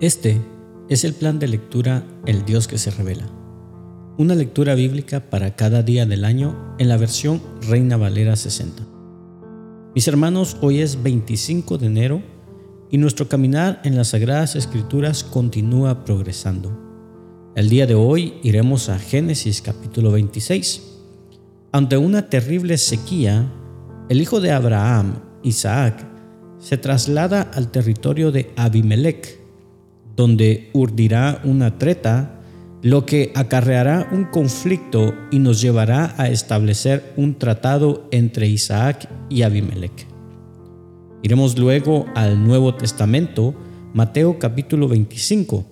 Este es el plan de lectura El Dios que se revela. Una lectura bíblica para cada día del año en la versión Reina Valera 60. Mis hermanos, hoy es 25 de enero y nuestro caminar en las Sagradas Escrituras continúa progresando. El día de hoy iremos a Génesis capítulo 26. Ante una terrible sequía, el hijo de Abraham, Isaac, se traslada al territorio de Abimelech donde urdirá una treta, lo que acarreará un conflicto y nos llevará a establecer un tratado entre Isaac y Abimelech. Iremos luego al Nuevo Testamento, Mateo capítulo 25.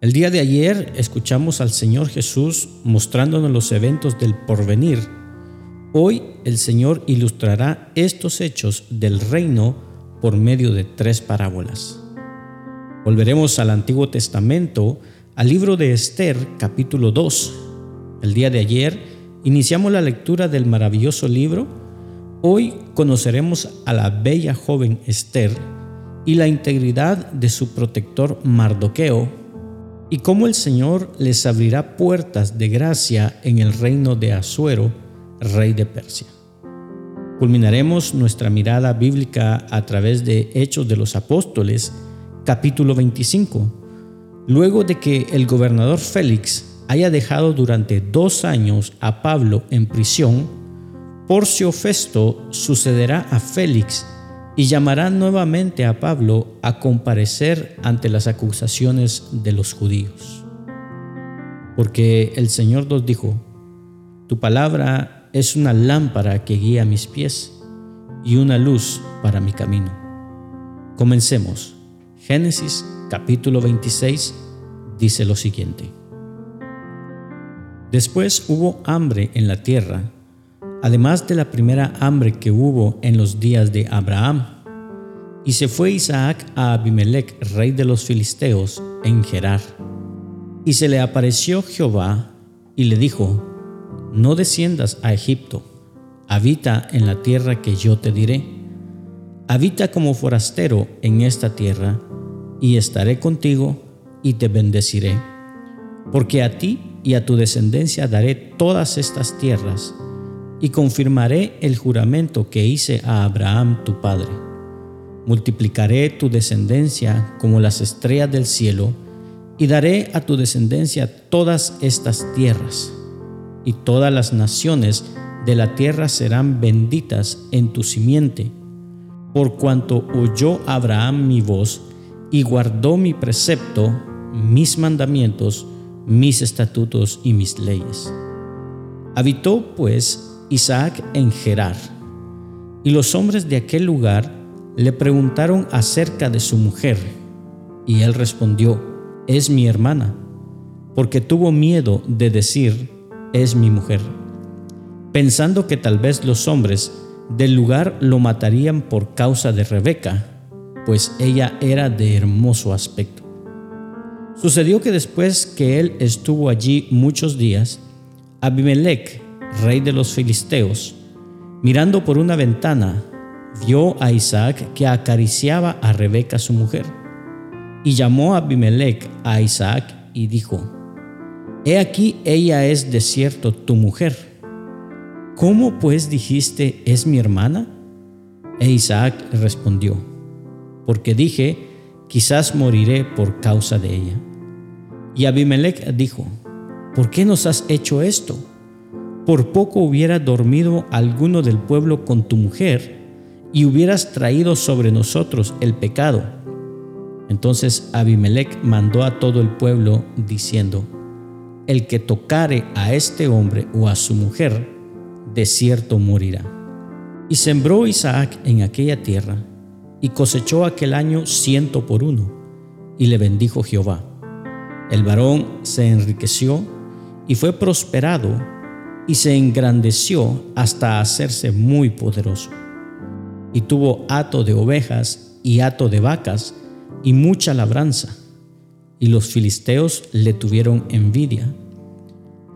El día de ayer escuchamos al Señor Jesús mostrándonos los eventos del porvenir. Hoy el Señor ilustrará estos hechos del reino por medio de tres parábolas. Volveremos al Antiguo Testamento, al libro de Esther, capítulo 2. El día de ayer iniciamos la lectura del maravilloso libro. Hoy conoceremos a la bella joven Esther y la integridad de su protector Mardoqueo y cómo el Señor les abrirá puertas de gracia en el reino de Asuero, rey de Persia. Culminaremos nuestra mirada bíblica a través de Hechos de los Apóstoles, capítulo 25. Luego de que el gobernador Félix haya dejado durante dos años a Pablo en prisión, Porcio Festo sucederá a Félix y llamará nuevamente a Pablo a comparecer ante las acusaciones de los judíos. Porque el Señor nos dijo, tu palabra es una lámpara que guía mis pies y una luz para mi camino. Comencemos. Génesis capítulo 26 dice lo siguiente. Después hubo hambre en la tierra, además de la primera hambre que hubo en los días de Abraham. Y se fue Isaac a Abimelech, rey de los filisteos, en Gerar. Y se le apareció Jehová y le dijo, No desciendas a Egipto, habita en la tierra que yo te diré. Habita como forastero en esta tierra y estaré contigo y te bendeciré, porque a ti y a tu descendencia daré todas estas tierras, y confirmaré el juramento que hice a Abraham tu padre. Multiplicaré tu descendencia como las estrellas del cielo, y daré a tu descendencia todas estas tierras, y todas las naciones de la tierra serán benditas en tu simiente, por cuanto oyó Abraham mi voz, y guardó mi precepto, mis mandamientos, mis estatutos y mis leyes. Habitó pues Isaac en Gerar, y los hombres de aquel lugar le preguntaron acerca de su mujer, y él respondió, es mi hermana, porque tuvo miedo de decir, es mi mujer, pensando que tal vez los hombres del lugar lo matarían por causa de Rebeca, pues ella era de hermoso aspecto. Sucedió que después que él estuvo allí muchos días, Abimelech, rey de los filisteos, mirando por una ventana, vio a Isaac que acariciaba a Rebeca su mujer. Y llamó a Abimelech a Isaac y dijo, He aquí ella es de cierto tu mujer. ¿Cómo pues dijiste es mi hermana? E Isaac respondió, porque dije, quizás moriré por causa de ella. Y Abimelech dijo, ¿por qué nos has hecho esto? Por poco hubiera dormido alguno del pueblo con tu mujer y hubieras traído sobre nosotros el pecado. Entonces Abimelech mandó a todo el pueblo diciendo, el que tocare a este hombre o a su mujer, de cierto morirá. Y sembró Isaac en aquella tierra y cosechó aquel año ciento por uno, y le bendijo Jehová. El varón se enriqueció y fue prosperado, y se engrandeció hasta hacerse muy poderoso. Y tuvo hato de ovejas y hato de vacas y mucha labranza, y los filisteos le tuvieron envidia.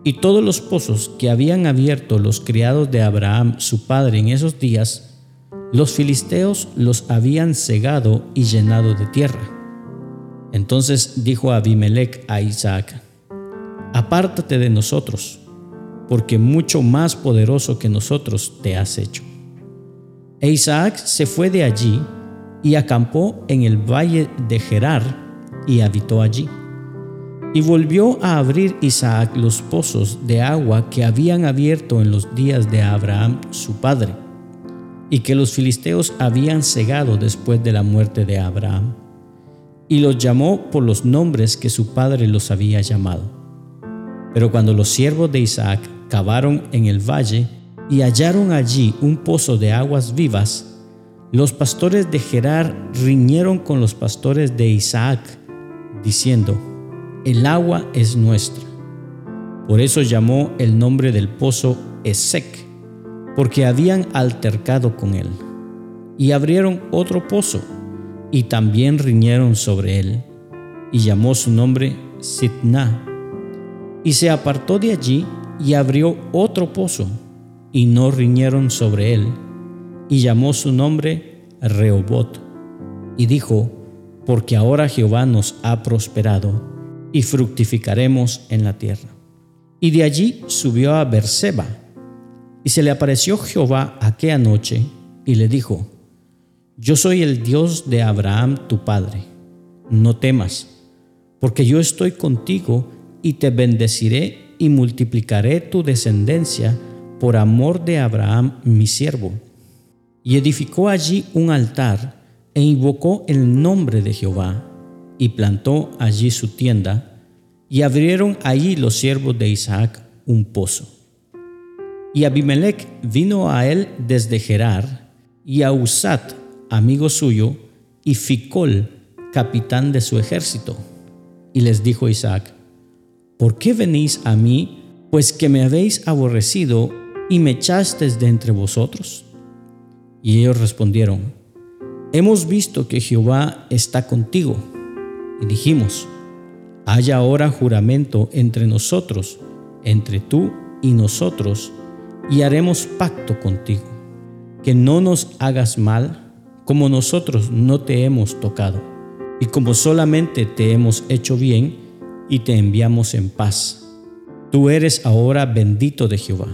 Y todos los pozos que habían abierto los criados de Abraham su padre en esos días, los filisteos los habían cegado y llenado de tierra. Entonces dijo Abimelech a Isaac, Apártate de nosotros, porque mucho más poderoso que nosotros te has hecho. E Isaac se fue de allí y acampó en el valle de Gerar y habitó allí. Y volvió a abrir Isaac los pozos de agua que habían abierto en los días de Abraham su padre, y que los filisteos habían cegado después de la muerte de Abraham, y los llamó por los nombres que su padre los había llamado. Pero cuando los siervos de Isaac cavaron en el valle y hallaron allí un pozo de aguas vivas, los pastores de Gerar riñeron con los pastores de Isaac, diciendo, El agua es nuestra. Por eso llamó el nombre del pozo Esec, porque habían altercado con él. Y abrieron otro pozo, y también riñeron sobre él, y llamó su nombre Sitna. Y se apartó de allí y abrió otro pozo, y no riñeron sobre él, y llamó su nombre Rehobot, y dijo, porque ahora Jehová nos ha prosperado, y fructificaremos en la tierra. Y de allí subió a Berseba, y se le apareció Jehová aquella noche, y le dijo, Yo soy el Dios de Abraham tu padre, no temas, porque yo estoy contigo, y te bendeciré y multiplicaré tu descendencia por amor de Abraham mi siervo. Y edificó allí un altar e invocó el nombre de Jehová, y plantó allí su tienda, y abrieron allí los siervos de Isaac un pozo. Y Abimelech vino a él desde Gerar, y a Usat, amigo suyo, y Ficol, capitán de su ejército. Y les dijo Isaac, ¿por qué venís a mí, pues que me habéis aborrecido y me echasteis de entre vosotros? Y ellos respondieron, Hemos visto que Jehová está contigo. Y dijimos, haya ahora juramento entre nosotros, entre tú y nosotros, y haremos pacto contigo, que no nos hagas mal, como nosotros no te hemos tocado, y como solamente te hemos hecho bien, y te enviamos en paz. Tú eres ahora bendito de Jehová.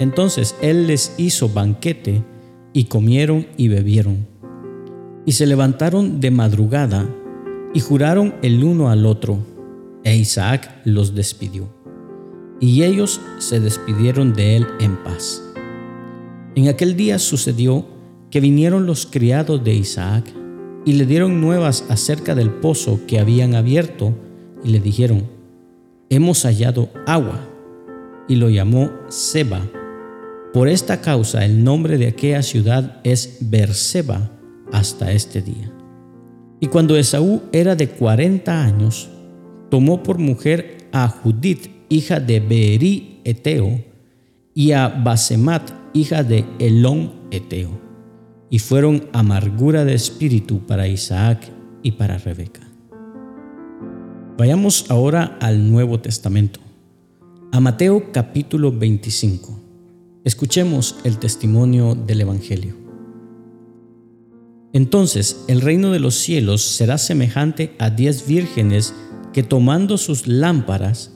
Entonces él les hizo banquete y comieron y bebieron. Y se levantaron de madrugada y juraron el uno al otro, e Isaac los despidió. Y ellos se despidieron de él en paz. En aquel día sucedió que vinieron los criados de Isaac y le dieron nuevas acerca del pozo que habían abierto y le dijeron, hemos hallado agua, y lo llamó Seba. Por esta causa el nombre de aquella ciudad es Berseba hasta este día. Y cuando Esaú era de cuarenta años, tomó por mujer a Judith, hija de Beeri Eteo, y a Basemat, hija de Elón Eteo, y fueron amargura de espíritu para Isaac y para Rebeca. Vayamos ahora al Nuevo Testamento, a Mateo capítulo 25. Escuchemos el testimonio del Evangelio. Entonces el reino de los cielos será semejante a diez vírgenes que tomando sus lámparas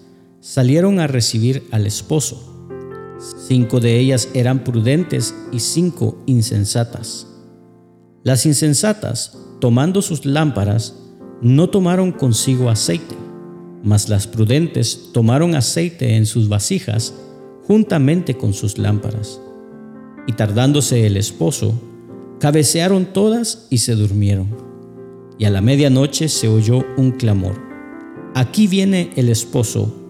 salieron a recibir al esposo. Cinco de ellas eran prudentes y cinco insensatas. Las insensatas, tomando sus lámparas, no tomaron consigo aceite, mas las prudentes tomaron aceite en sus vasijas juntamente con sus lámparas. Y tardándose el esposo, cabecearon todas y se durmieron. Y a la medianoche se oyó un clamor. Aquí viene el esposo,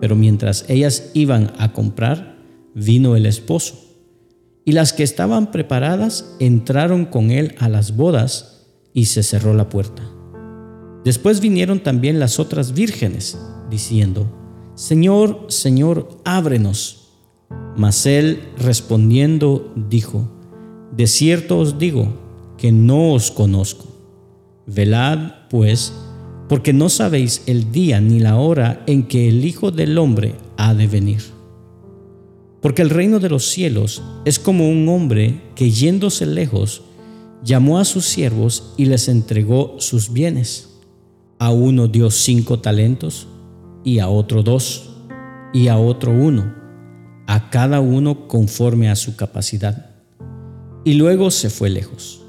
Pero mientras ellas iban a comprar, vino el esposo. Y las que estaban preparadas entraron con él a las bodas y se cerró la puerta. Después vinieron también las otras vírgenes, diciendo, Señor, Señor, ábrenos. Mas él respondiendo dijo, De cierto os digo que no os conozco. Velad, pues, porque no sabéis el día ni la hora en que el Hijo del Hombre ha de venir. Porque el reino de los cielos es como un hombre que yéndose lejos, llamó a sus siervos y les entregó sus bienes. A uno dio cinco talentos, y a otro dos, y a otro uno, a cada uno conforme a su capacidad. Y luego se fue lejos.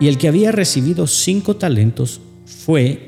Y el que había recibido cinco talentos fue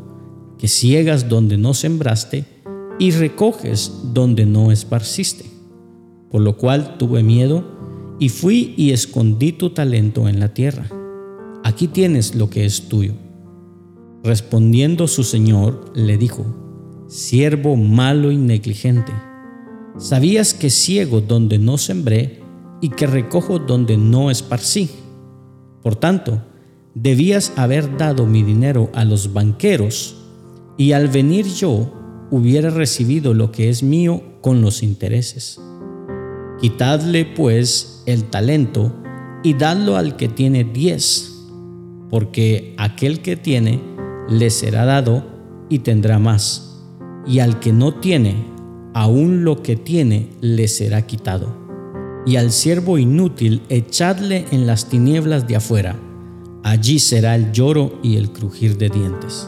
que ciegas donde no sembraste y recoges donde no esparciste. Por lo cual tuve miedo y fui y escondí tu talento en la tierra. Aquí tienes lo que es tuyo. Respondiendo su señor, le dijo, Siervo malo y negligente, ¿sabías que ciego donde no sembré y que recojo donde no esparcí? Por tanto, debías haber dado mi dinero a los banqueros, y al venir yo hubiera recibido lo que es mío con los intereses. Quitadle pues el talento y dadlo al que tiene diez, porque aquel que tiene le será dado y tendrá más, y al que no tiene, aún lo que tiene le será quitado. Y al siervo inútil echadle en las tinieblas de afuera, allí será el lloro y el crujir de dientes.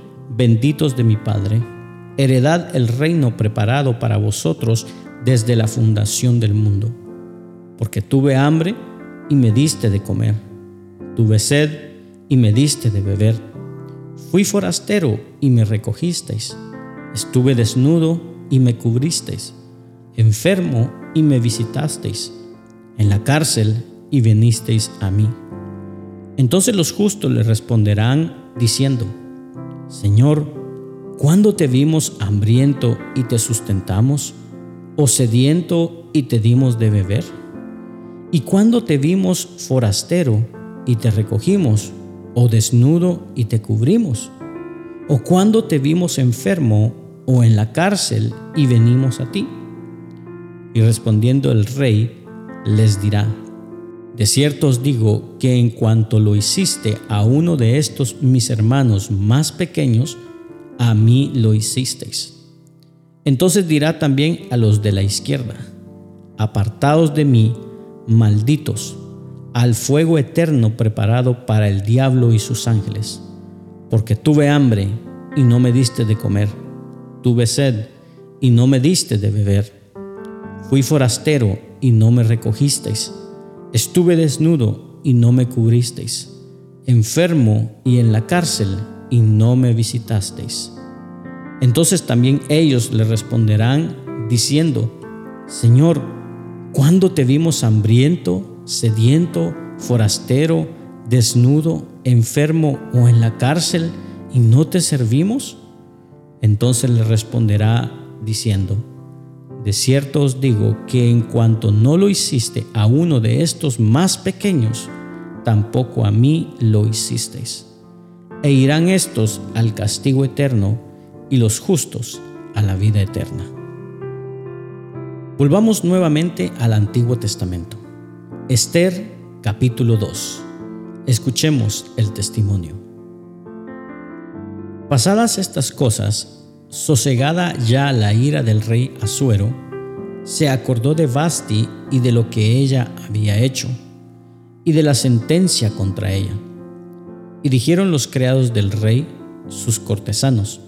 benditos de mi Padre, heredad el reino preparado para vosotros desde la fundación del mundo, porque tuve hambre y me diste de comer, tuve sed y me diste de beber. Fui forastero y me recogisteis. Estuve desnudo y me cubristeis. Enfermo y me visitasteis. En la cárcel y venisteis a mí. Entonces los justos le responderán diciendo, Señor, ¿cuándo te vimos hambriento y te sustentamos? ¿O sediento y te dimos de beber? ¿Y cuándo te vimos forastero y te recogimos? o desnudo y te cubrimos? ¿O cuando te vimos enfermo o en la cárcel y venimos a ti? Y respondiendo el rey, les dirá, de cierto os digo que en cuanto lo hiciste a uno de estos mis hermanos más pequeños, a mí lo hicisteis. Entonces dirá también a los de la izquierda, apartaos de mí, malditos al fuego eterno preparado para el diablo y sus ángeles, porque tuve hambre y no me diste de comer, Tuve sed y no me diste de beber. Fui forastero y no me recogisteis. Estuve desnudo y no me cubristeis. Enfermo y en la cárcel y no me visitasteis. Entonces también ellos le responderán diciendo, Señor, ¿cuándo te vimos hambriento, sediento, forastero, desnudo, enfermo o en la cárcel y no te servimos? Entonces le responderá diciendo, de cierto os digo que en cuanto no lo hiciste a uno de estos más pequeños, tampoco a mí lo hicisteis. E irán estos al castigo eterno y los justos a la vida eterna. Volvamos nuevamente al Antiguo Testamento. Esther capítulo 2. Escuchemos el testimonio. Pasadas estas cosas, sosegada ya la ira del rey Asuero, se acordó de Basti y de lo que ella había hecho, y de la sentencia contra ella. Y dijeron los criados del rey, sus cortesanos,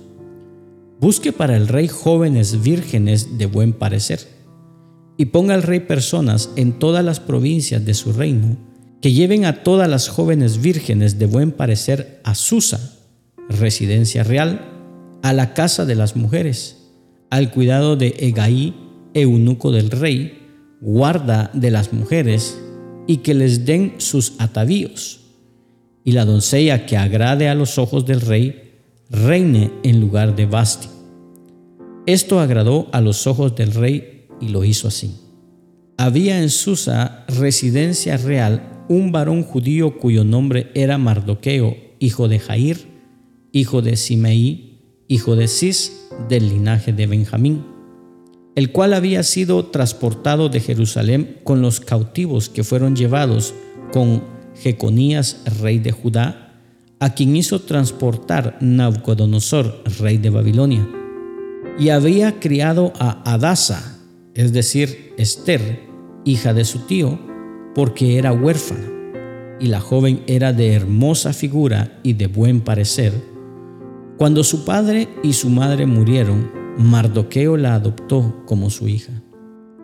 busque para el rey jóvenes vírgenes de buen parecer, y ponga al rey personas en todas las provincias de su reino, que lleven a todas las jóvenes vírgenes de buen parecer a Susa, residencia real, a la casa de las mujeres, al cuidado de Egaí, eunuco del rey, guarda de las mujeres, y que les den sus atavíos. Y la doncella que agrade a los ojos del rey, reine en lugar de Basti. Esto agradó a los ojos del rey y lo hizo así. Había en Susa, residencia real, un varón judío cuyo nombre era Mardoqueo, hijo de Jair, hijo de Simeí, hijo de Cis, del linaje de Benjamín, el cual había sido transportado de Jerusalén con los cautivos que fueron llevados con Jeconías, rey de Judá, a quien hizo transportar Nabucodonosor, rey de Babilonia, y había criado a Adasa, es decir, Esther, hija de su tío, porque era huérfana, y la joven era de hermosa figura y de buen parecer, cuando su padre y su madre murieron, Mardoqueo la adoptó como su hija.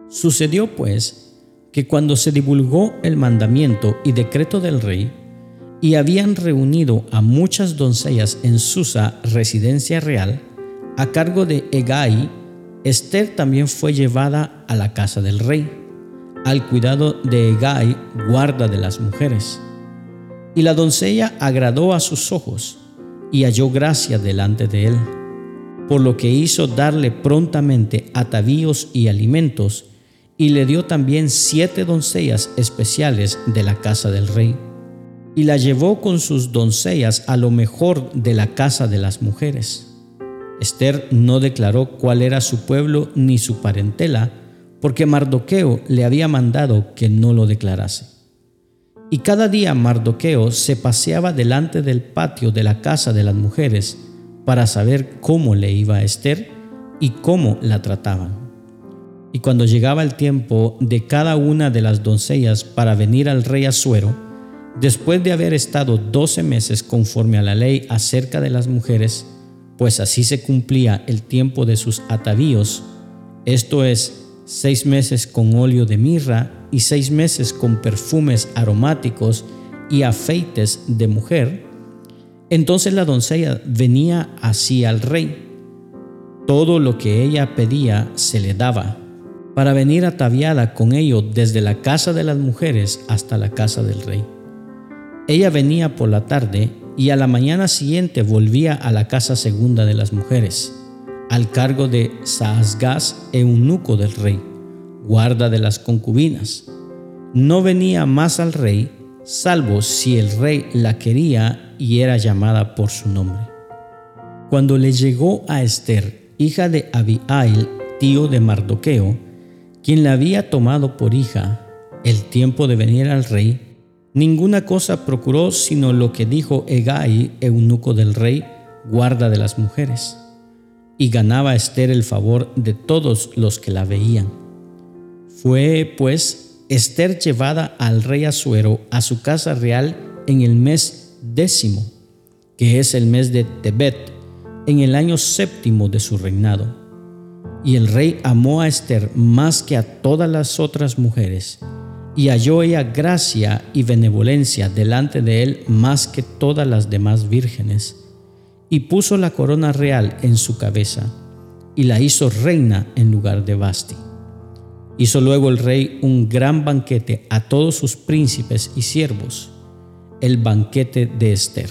Sucedió pues que cuando se divulgó el mandamiento y decreto del rey, y habían reunido a muchas doncellas en Susa, residencia real, a cargo de Egai, Esther también fue llevada a la casa del rey, al cuidado de Egai, guarda de las mujeres. Y la doncella agradó a sus ojos, y halló gracia delante de él, por lo que hizo darle prontamente atavíos y alimentos, y le dio también siete doncellas especiales de la casa del rey, y la llevó con sus doncellas a lo mejor de la casa de las mujeres. Esther no declaró cuál era su pueblo ni su parentela, porque Mardoqueo le había mandado que no lo declarase. Y cada día Mardoqueo se paseaba delante del patio de la casa de las mujeres para saber cómo le iba a Esther y cómo la trataban. Y cuando llegaba el tiempo de cada una de las doncellas para venir al rey Asuero, después de haber estado doce meses conforme a la ley acerca de las mujeres, pues así se cumplía el tiempo de sus atavíos, esto es, seis meses con óleo de mirra y seis meses con perfumes aromáticos y afeites de mujer, entonces la doncella venía así al rey. Todo lo que ella pedía se le daba, para venir ataviada con ello desde la casa de las mujeres hasta la casa del rey. Ella venía por la tarde y a la mañana siguiente volvía a la casa segunda de las mujeres, al cargo de Saasgaz, eunuco del rey guarda de las concubinas. No venía más al rey, salvo si el rey la quería y era llamada por su nombre. Cuando le llegó a Esther, hija de Abihail, tío de Mardoqueo, quien la había tomado por hija, el tiempo de venir al rey, ninguna cosa procuró sino lo que dijo Egai, eunuco del rey, guarda de las mujeres, y ganaba Esther el favor de todos los que la veían. Fue, pues, Esther llevada al rey Asuero a su casa real en el mes décimo, que es el mes de Tebet, en el año séptimo de su reinado. Y el rey amó a Esther más que a todas las otras mujeres, y halló ella gracia y benevolencia delante de él más que todas las demás vírgenes, y puso la corona real en su cabeza, y la hizo reina en lugar de Basti. Hizo luego el rey un gran banquete a todos sus príncipes y siervos, el banquete de Esther,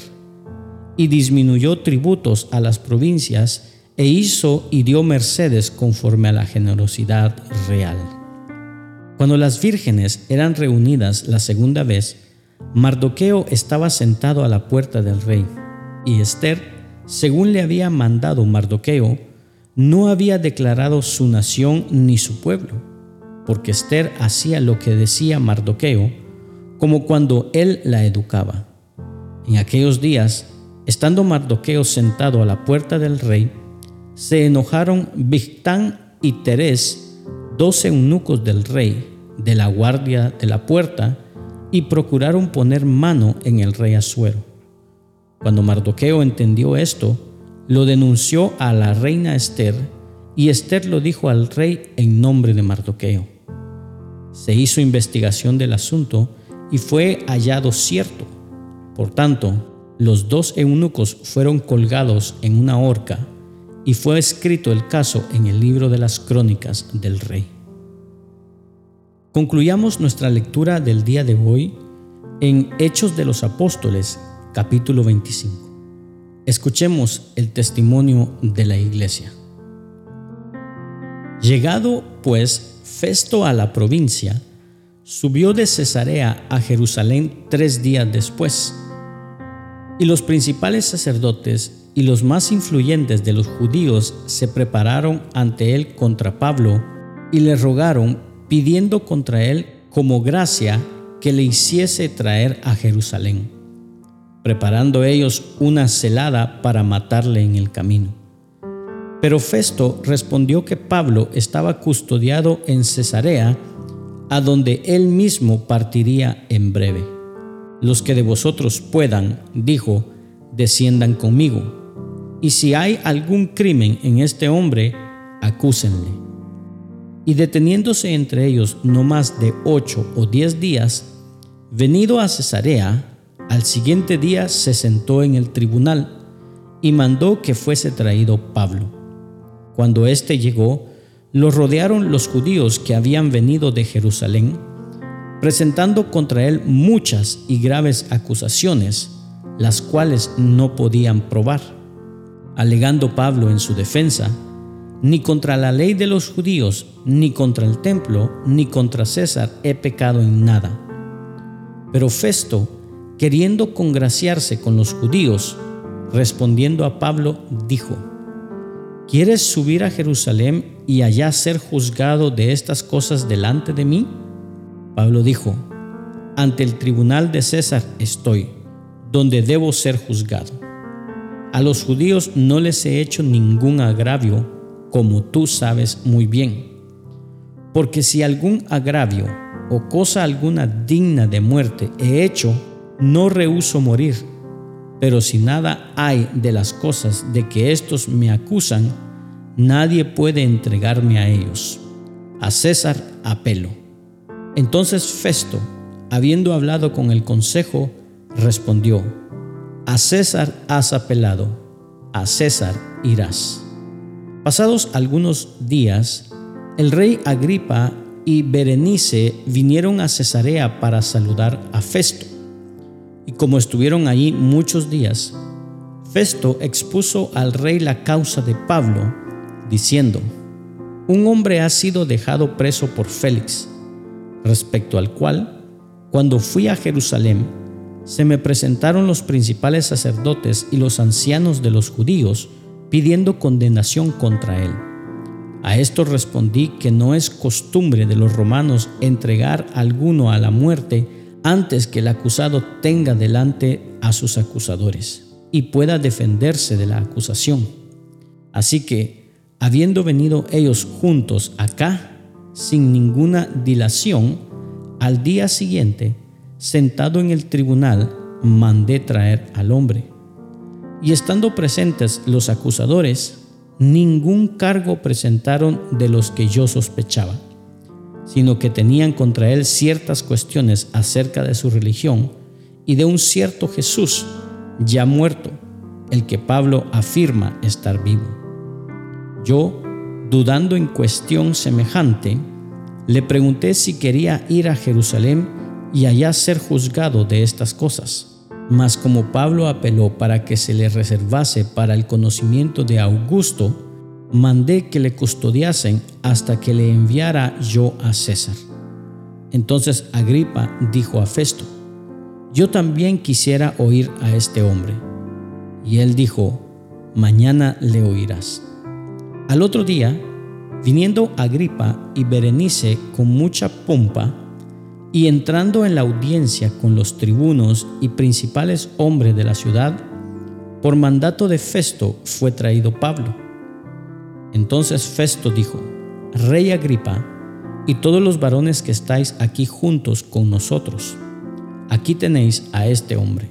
y disminuyó tributos a las provincias, e hizo y dio mercedes conforme a la generosidad real. Cuando las vírgenes eran reunidas la segunda vez, Mardoqueo estaba sentado a la puerta del rey, y Esther, según le había mandado Mardoqueo, no había declarado su nación ni su pueblo, porque Esther hacía lo que decía Mardoqueo, como cuando él la educaba. En aquellos días, estando Mardoqueo sentado a la puerta del rey, se enojaron Bigtán y Teres, dos eunucos del rey, de la guardia de la puerta, y procuraron poner mano en el rey Asuero. Cuando Mardoqueo entendió esto, lo denunció a la reina Esther, y Esther lo dijo al rey en nombre de Mardoqueo. Se hizo investigación del asunto y fue hallado cierto. Por tanto, los dos eunucos fueron colgados en una horca y fue escrito el caso en el libro de las crónicas del rey. Concluyamos nuestra lectura del día de hoy en Hechos de los Apóstoles, capítulo 25. Escuchemos el testimonio de la iglesia. Llegado pues Festo a la provincia, subió de Cesarea a Jerusalén tres días después, y los principales sacerdotes y los más influyentes de los judíos se prepararon ante él contra Pablo y le rogaron pidiendo contra él como gracia que le hiciese traer a Jerusalén, preparando ellos una celada para matarle en el camino. Pero Festo respondió que Pablo estaba custodiado en Cesarea, a donde él mismo partiría en breve. Los que de vosotros puedan, dijo, desciendan conmigo y si hay algún crimen en este hombre, acúsenle. Y deteniéndose entre ellos no más de ocho o diez días, venido a Cesarea, al siguiente día se sentó en el tribunal y mandó que fuese traído Pablo. Cuando éste llegó, lo rodearon los judíos que habían venido de Jerusalén, presentando contra él muchas y graves acusaciones, las cuales no podían probar alegando Pablo en su defensa, ni contra la ley de los judíos, ni contra el templo, ni contra César he pecado en nada. Pero Festo, queriendo congraciarse con los judíos, respondiendo a Pablo, dijo, ¿Quieres subir a Jerusalén y allá ser juzgado de estas cosas delante de mí? Pablo dijo, ante el tribunal de César estoy, donde debo ser juzgado. A los judíos no les he hecho ningún agravio, como tú sabes muy bien. Porque si algún agravio o cosa alguna digna de muerte he hecho, no rehuso morir. Pero si nada hay de las cosas de que éstos me acusan, nadie puede entregarme a ellos. A César apelo. Entonces Festo, habiendo hablado con el consejo, respondió, a César has apelado, a César irás. Pasados algunos días, el rey Agripa y Berenice vinieron a Cesarea para saludar a Festo. Y como estuvieron allí muchos días, Festo expuso al rey la causa de Pablo, diciendo, un hombre ha sido dejado preso por Félix, respecto al cual, cuando fui a Jerusalén, se me presentaron los principales sacerdotes y los ancianos de los judíos pidiendo condenación contra él. A esto respondí que no es costumbre de los romanos entregar a alguno a la muerte antes que el acusado tenga delante a sus acusadores y pueda defenderse de la acusación. Así que, habiendo venido ellos juntos acá, sin ninguna dilación, al día siguiente sentado en el tribunal, mandé traer al hombre. Y estando presentes los acusadores, ningún cargo presentaron de los que yo sospechaba, sino que tenían contra él ciertas cuestiones acerca de su religión y de un cierto Jesús ya muerto, el que Pablo afirma estar vivo. Yo, dudando en cuestión semejante, le pregunté si quería ir a Jerusalén y allá ser juzgado de estas cosas. Mas como Pablo apeló para que se le reservase para el conocimiento de Augusto, mandé que le custodiasen hasta que le enviara yo a César. Entonces Agripa dijo a Festo, yo también quisiera oír a este hombre. Y él dijo, mañana le oirás. Al otro día, viniendo Agripa y Berenice con mucha pompa, y entrando en la audiencia con los tribunos y principales hombres de la ciudad, por mandato de Festo fue traído Pablo entonces Festo dijo, Rey Agripa, y todos los varones que estáis aquí juntos con nosotros, aquí tenéis a este hombre,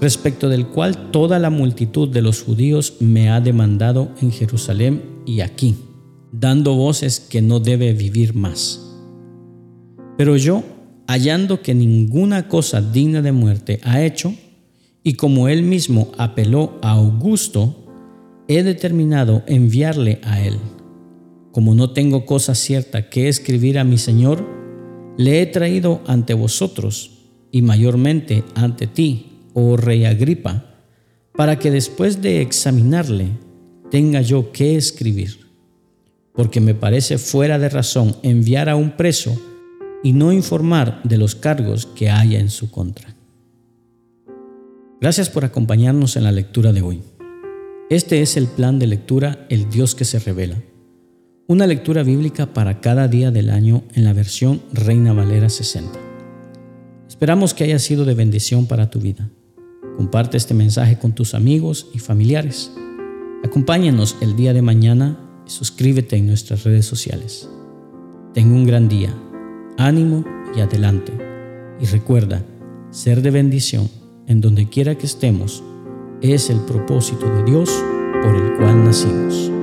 respecto del cual toda la multitud de los judíos me ha demandado en Jerusalén y aquí, dando voces que no debe vivir más. Pero yo, hallando que ninguna cosa digna de muerte ha hecho, y como él mismo apeló a Augusto, he determinado enviarle a él. Como no tengo cosa cierta que escribir a mi Señor, le he traído ante vosotros y mayormente ante ti, oh rey Agripa, para que después de examinarle tenga yo que escribir, porque me parece fuera de razón enviar a un preso y no informar de los cargos que haya en su contra. Gracias por acompañarnos en la lectura de hoy. Este es el plan de lectura El Dios que se revela. Una lectura bíblica para cada día del año en la versión Reina Valera 60. Esperamos que haya sido de bendición para tu vida. Comparte este mensaje con tus amigos y familiares. Acompáñanos el día de mañana y suscríbete en nuestras redes sociales. Ten un gran día, ánimo y adelante. Y recuerda, ser de bendición en donde quiera que estemos es el propósito de Dios por el cual nacimos.